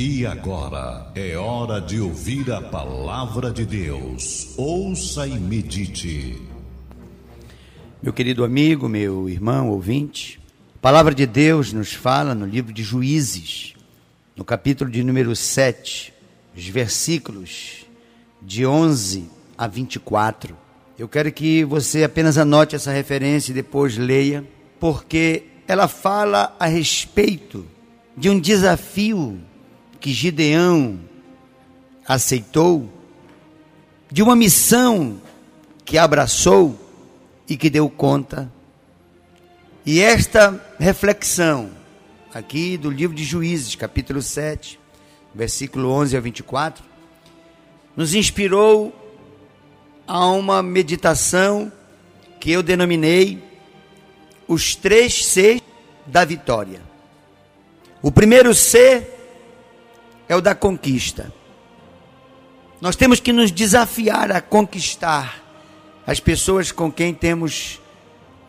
E agora é hora de ouvir a palavra de Deus. Ouça e medite. Meu querido amigo, meu irmão ouvinte, a palavra de Deus nos fala no livro de Juízes, no capítulo de número 7, os versículos de 11 a 24. Eu quero que você apenas anote essa referência e depois leia, porque ela fala a respeito de um desafio que Gideão aceitou, de uma missão que abraçou e que deu conta. E esta reflexão, aqui do livro de Juízes, capítulo 7, versículo 11 a 24, nos inspirou a uma meditação que eu denominei os três C da vitória. O primeiro C é o da conquista. Nós temos que nos desafiar a conquistar as pessoas com quem temos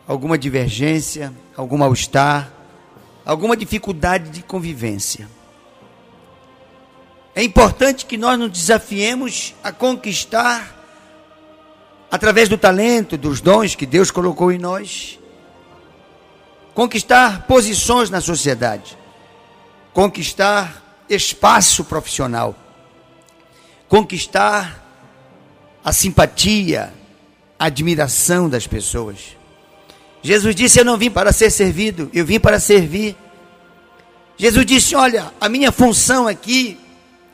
alguma divergência, algum mal-estar, alguma dificuldade de convivência. É importante que nós nos desafiemos a conquistar, através do talento, dos dons que Deus colocou em nós, conquistar posições na sociedade, conquistar espaço profissional, conquistar a simpatia, a admiração das pessoas. Jesus disse: Eu não vim para ser servido, eu vim para servir. Jesus disse: Olha, a minha função aqui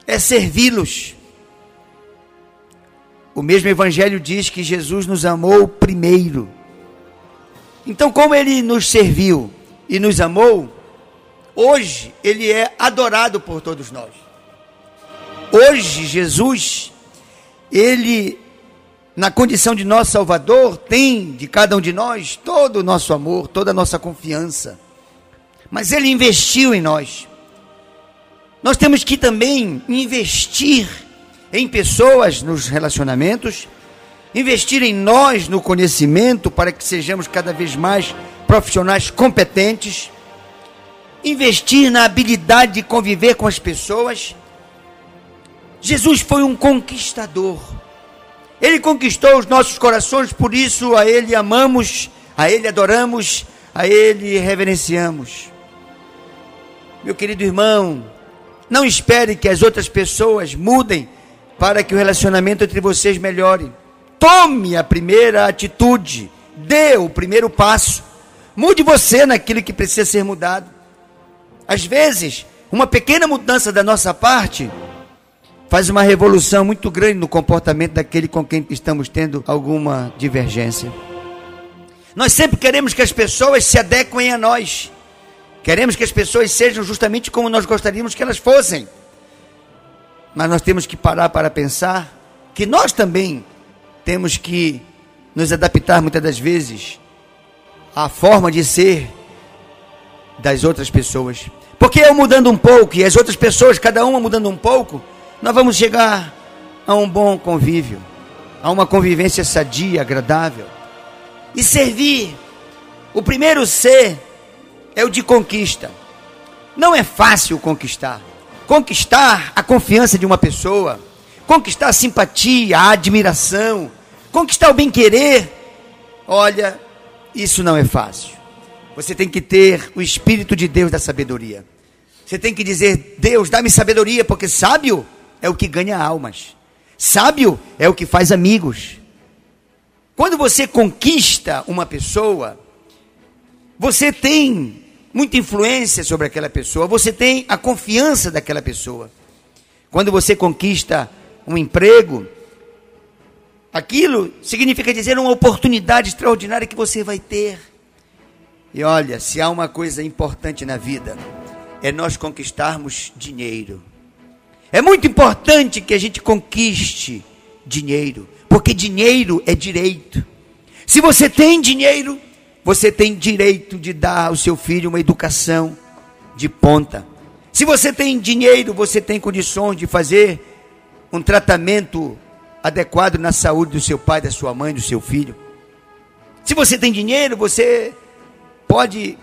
é servi-los. O mesmo Evangelho diz que Jesus nos amou primeiro. Então, como ele nos serviu e nos amou, hoje ele é adorado por todos nós. Hoje, Jesus, ele, na condição de nosso Salvador, tem de cada um de nós todo o nosso amor, toda a nossa confiança. Mas ele investiu em nós. Nós temos que também investir em pessoas nos relacionamentos, investir em nós no conhecimento para que sejamos cada vez mais profissionais competentes, investir na habilidade de conviver com as pessoas. Jesus foi um conquistador. Ele conquistou os nossos corações, por isso a Ele amamos, a Ele adoramos, a Ele reverenciamos. Meu querido irmão, não espere que as outras pessoas mudem para que o relacionamento entre vocês melhore. Tome a primeira atitude, dê o primeiro passo. Mude você naquilo que precisa ser mudado. Às vezes, uma pequena mudança da nossa parte faz uma revolução muito grande no comportamento daquele com quem estamos tendo alguma divergência. Nós sempre queremos que as pessoas se adequem a nós. Queremos que as pessoas sejam justamente como nós gostaríamos que elas fossem. Mas nós temos que parar para pensar que nós também temos que nos adaptar muitas das vezes à forma de ser das outras pessoas. Porque eu mudando um pouco e as outras pessoas, cada uma mudando um pouco, nós vamos chegar a um bom convívio, a uma convivência sadia, agradável. E servir, o primeiro ser é o de conquista. Não é fácil conquistar. Conquistar a confiança de uma pessoa, conquistar a simpatia, a admiração, conquistar o bem-querer. Olha, isso não é fácil. Você tem que ter o Espírito de Deus da sabedoria. Você tem que dizer: Deus, dá-me sabedoria, porque sábio é o que ganha almas, sábio é o que faz amigos. Quando você conquista uma pessoa, você tem muita influência sobre aquela pessoa, você tem a confiança daquela pessoa. Quando você conquista um emprego, aquilo significa dizer uma oportunidade extraordinária que você vai ter. E olha, se há uma coisa importante na vida, é nós conquistarmos dinheiro. É muito importante que a gente conquiste dinheiro, porque dinheiro é direito. Se você tem dinheiro, você tem direito de dar ao seu filho uma educação de ponta. Se você tem dinheiro, você tem condições de fazer um tratamento adequado na saúde do seu pai, da sua mãe, do seu filho. Se você tem dinheiro, você pode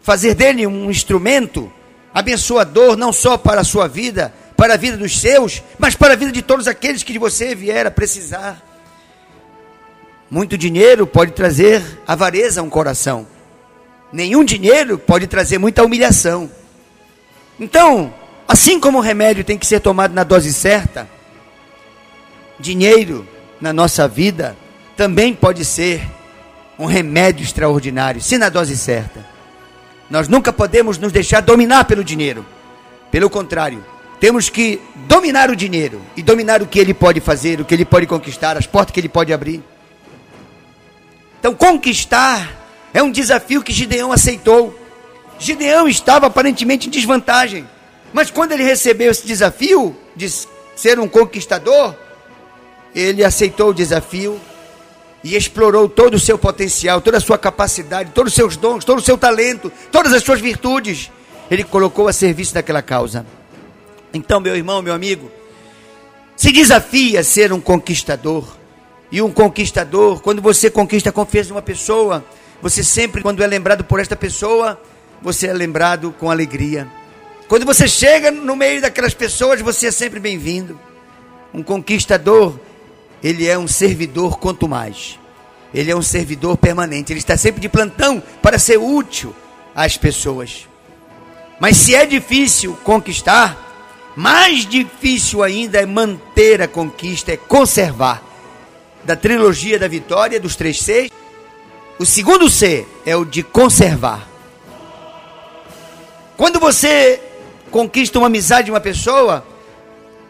fazer dele um instrumento abençoador não só para a sua vida, para a vida dos seus, mas para a vida de todos aqueles que de você vier a precisar. Muito dinheiro pode trazer avareza a um coração. Nenhum dinheiro pode trazer muita humilhação. Então, assim como o remédio tem que ser tomado na dose certa, dinheiro na nossa vida também pode ser um remédio extraordinário, se na dose certa. Nós nunca podemos nos deixar dominar pelo dinheiro. Pelo contrário, temos que dominar o dinheiro e dominar o que ele pode fazer, o que ele pode conquistar, as portas que ele pode abrir. Então, conquistar é um desafio que Gideão aceitou. Gideão estava aparentemente em desvantagem, mas quando ele recebeu esse desafio de ser um conquistador, ele aceitou o desafio e explorou todo o seu potencial, toda a sua capacidade, todos os seus dons, todo o seu talento, todas as suas virtudes. Ele colocou a serviço daquela causa. Então, meu irmão, meu amigo, se desafia a ser um conquistador. E um conquistador, quando você conquista a confiança de uma pessoa, você sempre, quando é lembrado por esta pessoa, você é lembrado com alegria. Quando você chega no meio daquelas pessoas, você é sempre bem-vindo. Um conquistador, ele é um servidor quanto mais. Ele é um servidor permanente. Ele está sempre de plantão para ser útil às pessoas. Mas se é difícil conquistar, mais difícil ainda é manter a conquista, é conservar da trilogia da vitória, dos três Cs. O segundo C é o de conservar. Quando você conquista uma amizade de uma pessoa,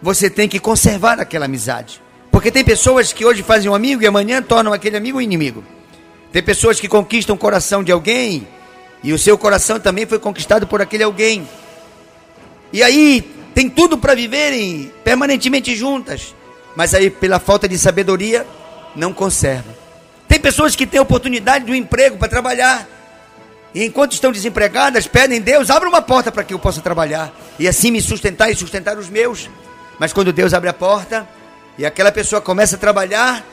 você tem que conservar aquela amizade. Porque tem pessoas que hoje fazem um amigo e amanhã tornam aquele amigo um inimigo. Tem pessoas que conquistam o coração de alguém e o seu coração também foi conquistado por aquele alguém. E aí tem tudo para viverem permanentemente juntas, mas aí pela falta de sabedoria não conserva. Tem pessoas que têm oportunidade de um emprego para trabalhar. E enquanto estão desempregadas, pedem Deus, abra uma porta para que eu possa trabalhar. E assim me sustentar e sustentar os meus. Mas quando Deus abre a porta e aquela pessoa começa a trabalhar,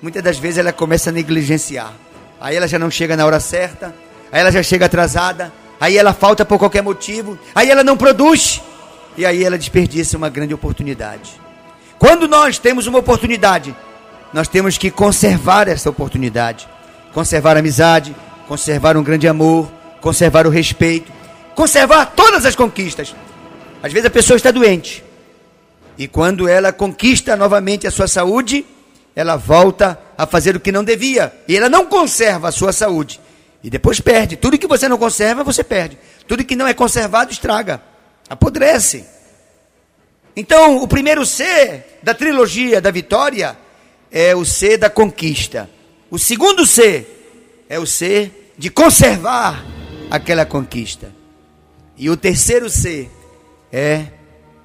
muitas das vezes ela começa a negligenciar. Aí ela já não chega na hora certa, aí ela já chega atrasada, aí ela falta por qualquer motivo, aí ela não produz, e aí ela desperdiça uma grande oportunidade. Quando nós temos uma oportunidade nós temos que conservar essa oportunidade. Conservar a amizade, conservar um grande amor, conservar o respeito, conservar todas as conquistas. Às vezes a pessoa está doente. E quando ela conquista novamente a sua saúde, ela volta a fazer o que não devia. E ela não conserva a sua saúde. E depois perde. Tudo que você não conserva, você perde. Tudo que não é conservado, estraga. Apodrece. Então, o primeiro C da trilogia da vitória é o ser da conquista. O segundo ser é o ser de conservar aquela conquista. E o terceiro ser é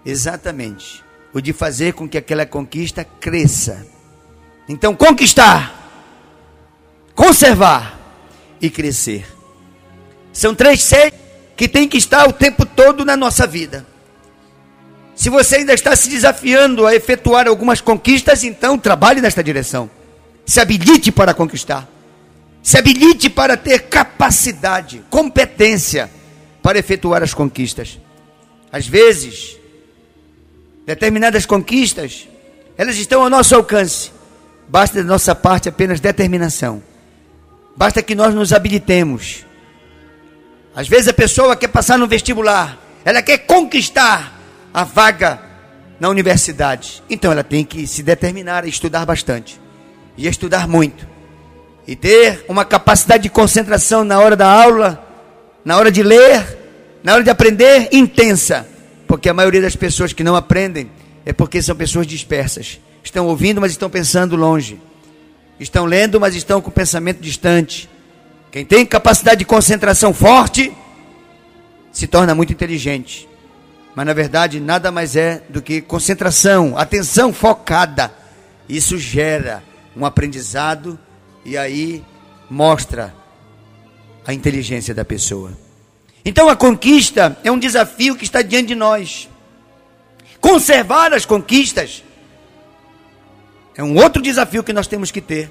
exatamente o de fazer com que aquela conquista cresça. Então, conquistar, conservar e crescer. São três seres que tem que estar o tempo todo na nossa vida. Se você ainda está se desafiando a efetuar algumas conquistas, então trabalhe nesta direção. Se habilite para conquistar. Se habilite para ter capacidade, competência para efetuar as conquistas. Às vezes, determinadas conquistas, elas estão ao nosso alcance. Basta da nossa parte apenas determinação. Basta que nós nos habilitemos. Às vezes a pessoa quer passar no vestibular, ela quer conquistar a vaga na universidade. Então ela tem que se determinar a estudar bastante e estudar muito e ter uma capacidade de concentração na hora da aula, na hora de ler, na hora de aprender intensa, porque a maioria das pessoas que não aprendem é porque são pessoas dispersas. Estão ouvindo, mas estão pensando longe. Estão lendo, mas estão com pensamento distante. Quem tem capacidade de concentração forte se torna muito inteligente mas na verdade nada mais é do que concentração, atenção focada. Isso gera um aprendizado e aí mostra a inteligência da pessoa. Então a conquista é um desafio que está diante de nós. Conservar as conquistas é um outro desafio que nós temos que ter.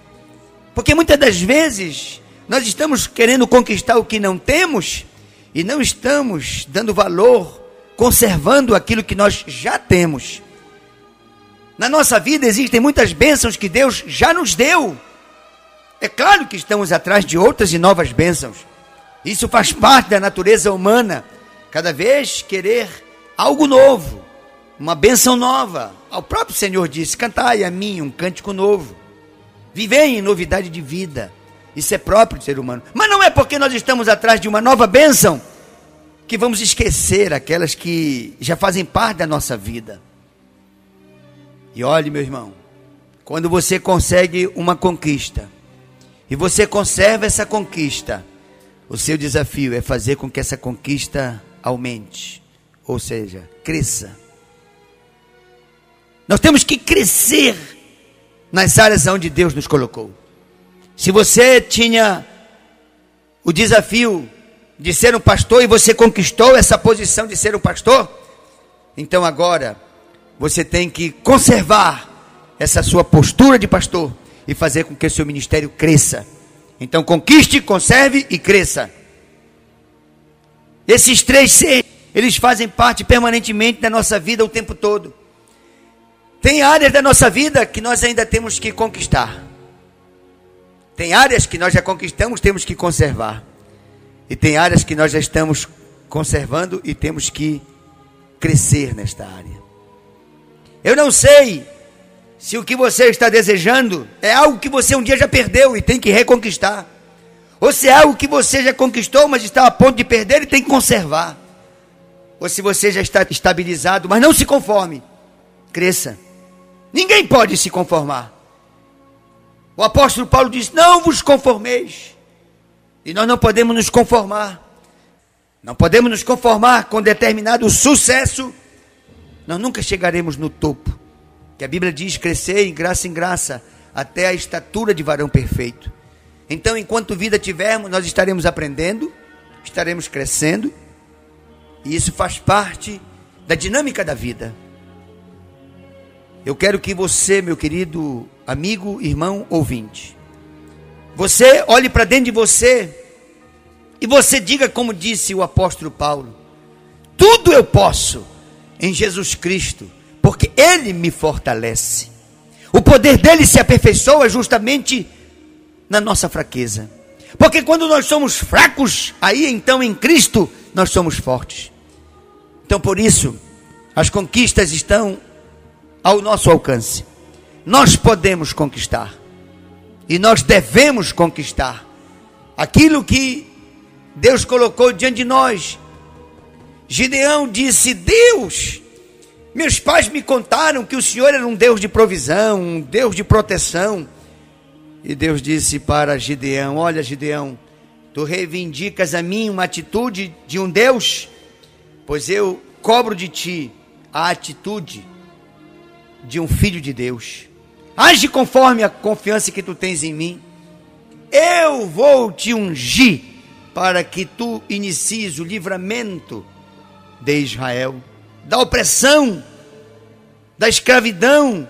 Porque muitas das vezes nós estamos querendo conquistar o que não temos e não estamos dando valor, conservando aquilo que nós já temos. Na nossa vida existem muitas bênçãos que Deus já nos deu. É claro que estamos atrás de outras e novas bênçãos. Isso faz parte da natureza humana. Cada vez querer algo novo, uma bênção nova. O próprio Senhor disse: Cantai a mim um cântico novo. Vivei em novidade de vida. Isso é próprio do ser humano. Mas não é porque nós estamos atrás de uma nova bênção que vamos esquecer aquelas que já fazem parte da nossa vida. E olhe, meu irmão, quando você consegue uma conquista e você conserva essa conquista, o seu desafio é fazer com que essa conquista aumente, ou seja, cresça. Nós temos que crescer nas áreas onde Deus nos colocou. Se você tinha o desafio de ser um pastor e você conquistou essa posição de ser um pastor, então agora você tem que conservar essa sua postura de pastor e fazer com que o seu ministério cresça. Então conquiste, conserve e cresça. Esses três seres, eles fazem parte permanentemente da nossa vida o tempo todo. Tem áreas da nossa vida que nós ainda temos que conquistar. Tem áreas que nós já conquistamos, temos que conservar. E tem áreas que nós já estamos conservando e temos que crescer nesta área. Eu não sei se o que você está desejando é algo que você um dia já perdeu e tem que reconquistar. Ou se é algo que você já conquistou, mas está a ponto de perder e tem que conservar. Ou se você já está estabilizado, mas não se conforme. Cresça. Ninguém pode se conformar. O apóstolo Paulo diz: Não vos conformeis. E nós não podemos nos conformar. Não podemos nos conformar com determinado sucesso. Nós nunca chegaremos no topo. Que a Bíblia diz: crescer em graça em graça, até a estatura de varão perfeito. Então, enquanto vida tivermos, nós estaremos aprendendo, estaremos crescendo, e isso faz parte da dinâmica da vida. Eu quero que você, meu querido amigo, irmão, ouvinte, você olhe para dentro de você e você diga como disse o apóstolo Paulo: tudo eu posso em Jesus Cristo, porque Ele me fortalece. O poder dele se aperfeiçoa justamente na nossa fraqueza. Porque quando nós somos fracos, aí então em Cristo nós somos fortes. Então por isso, as conquistas estão ao nosso alcance. Nós podemos conquistar. E nós devemos conquistar aquilo que Deus colocou diante de nós. Gideão disse: Deus, meus pais me contaram que o Senhor era um Deus de provisão, um Deus de proteção. E Deus disse para Gideão: Olha, Gideão, tu reivindicas a mim uma atitude de um Deus, pois eu cobro de ti a atitude de um filho de Deus. Age conforme a confiança que tu tens em mim. Eu vou te ungir para que tu inicies o livramento de Israel, da opressão, da escravidão,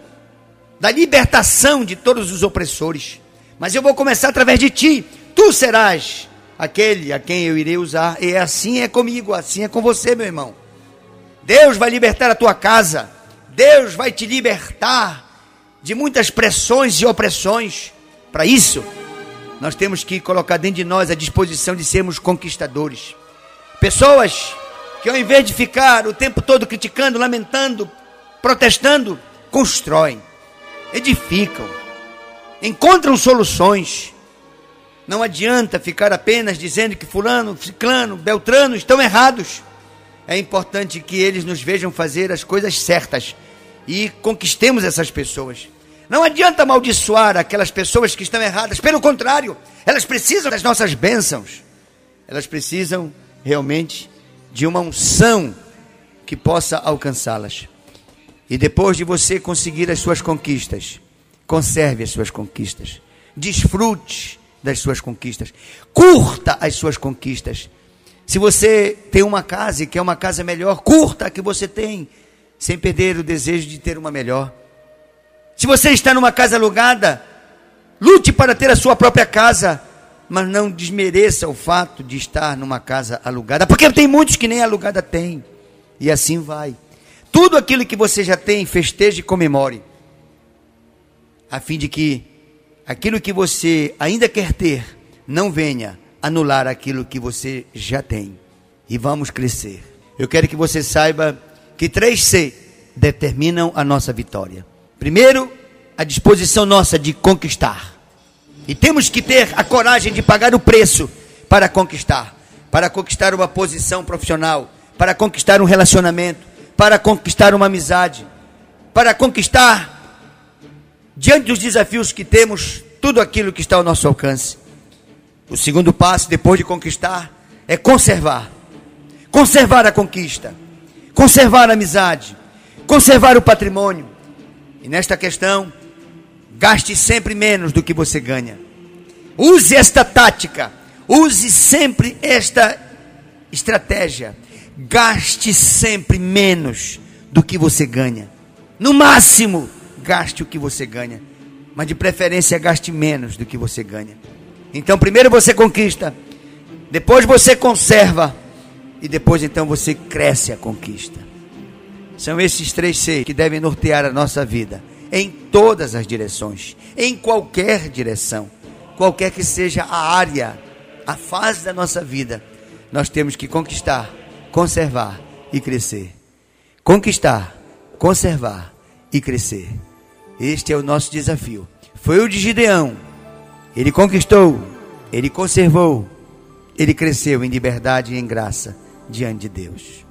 da libertação de todos os opressores. Mas eu vou começar através de ti. Tu serás aquele a quem eu irei usar. E assim é comigo, assim é com você, meu irmão. Deus vai libertar a tua casa. Deus vai te libertar de muitas pressões e opressões. Para isso, nós temos que colocar dentro de nós a disposição de sermos conquistadores. Pessoas que ao invés de ficar o tempo todo criticando, lamentando, protestando, constroem, edificam, encontram soluções. Não adianta ficar apenas dizendo que fulano, ciclano, beltrano estão errados. É importante que eles nos vejam fazer as coisas certas e conquistemos essas pessoas. Não adianta amaldiçoar aquelas pessoas que estão erradas, pelo contrário, elas precisam das nossas bênçãos, elas precisam realmente de uma unção que possa alcançá-las. E depois de você conseguir as suas conquistas, conserve as suas conquistas, desfrute das suas conquistas, curta as suas conquistas. Se você tem uma casa e quer uma casa melhor, curta a que você tem sem perder o desejo de ter uma melhor. Se você está numa casa alugada, lute para ter a sua própria casa. Mas não desmereça o fato de estar numa casa alugada, porque tem muitos que nem alugada tem. E assim vai. Tudo aquilo que você já tem, festeje e comemore, a fim de que aquilo que você ainda quer ter não venha anular aquilo que você já tem. E vamos crescer. Eu quero que você saiba que três C determinam a nossa vitória. Primeiro, a disposição nossa de conquistar. E temos que ter a coragem de pagar o preço para conquistar, para conquistar uma posição profissional, para conquistar um relacionamento, para conquistar uma amizade, para conquistar diante dos desafios que temos, tudo aquilo que está ao nosso alcance. O segundo passo, depois de conquistar, é conservar. Conservar a conquista, conservar a amizade, conservar o patrimônio. E nesta questão, gaste sempre menos do que você ganha. Use esta tática, use sempre esta estratégia. Gaste sempre menos do que você ganha. No máximo, gaste o que você ganha. Mas de preferência, gaste menos do que você ganha. Então, primeiro você conquista, depois você conserva, e depois então você cresce a conquista. São esses três C que devem nortear a nossa vida em todas as direções, em qualquer direção, qualquer que seja a área, a fase da nossa vida, nós temos que conquistar, conservar e crescer. Conquistar, conservar e crescer. Este é o nosso desafio. Foi o de Gideão. Ele conquistou, ele conservou, ele cresceu em liberdade e em graça diante de Deus.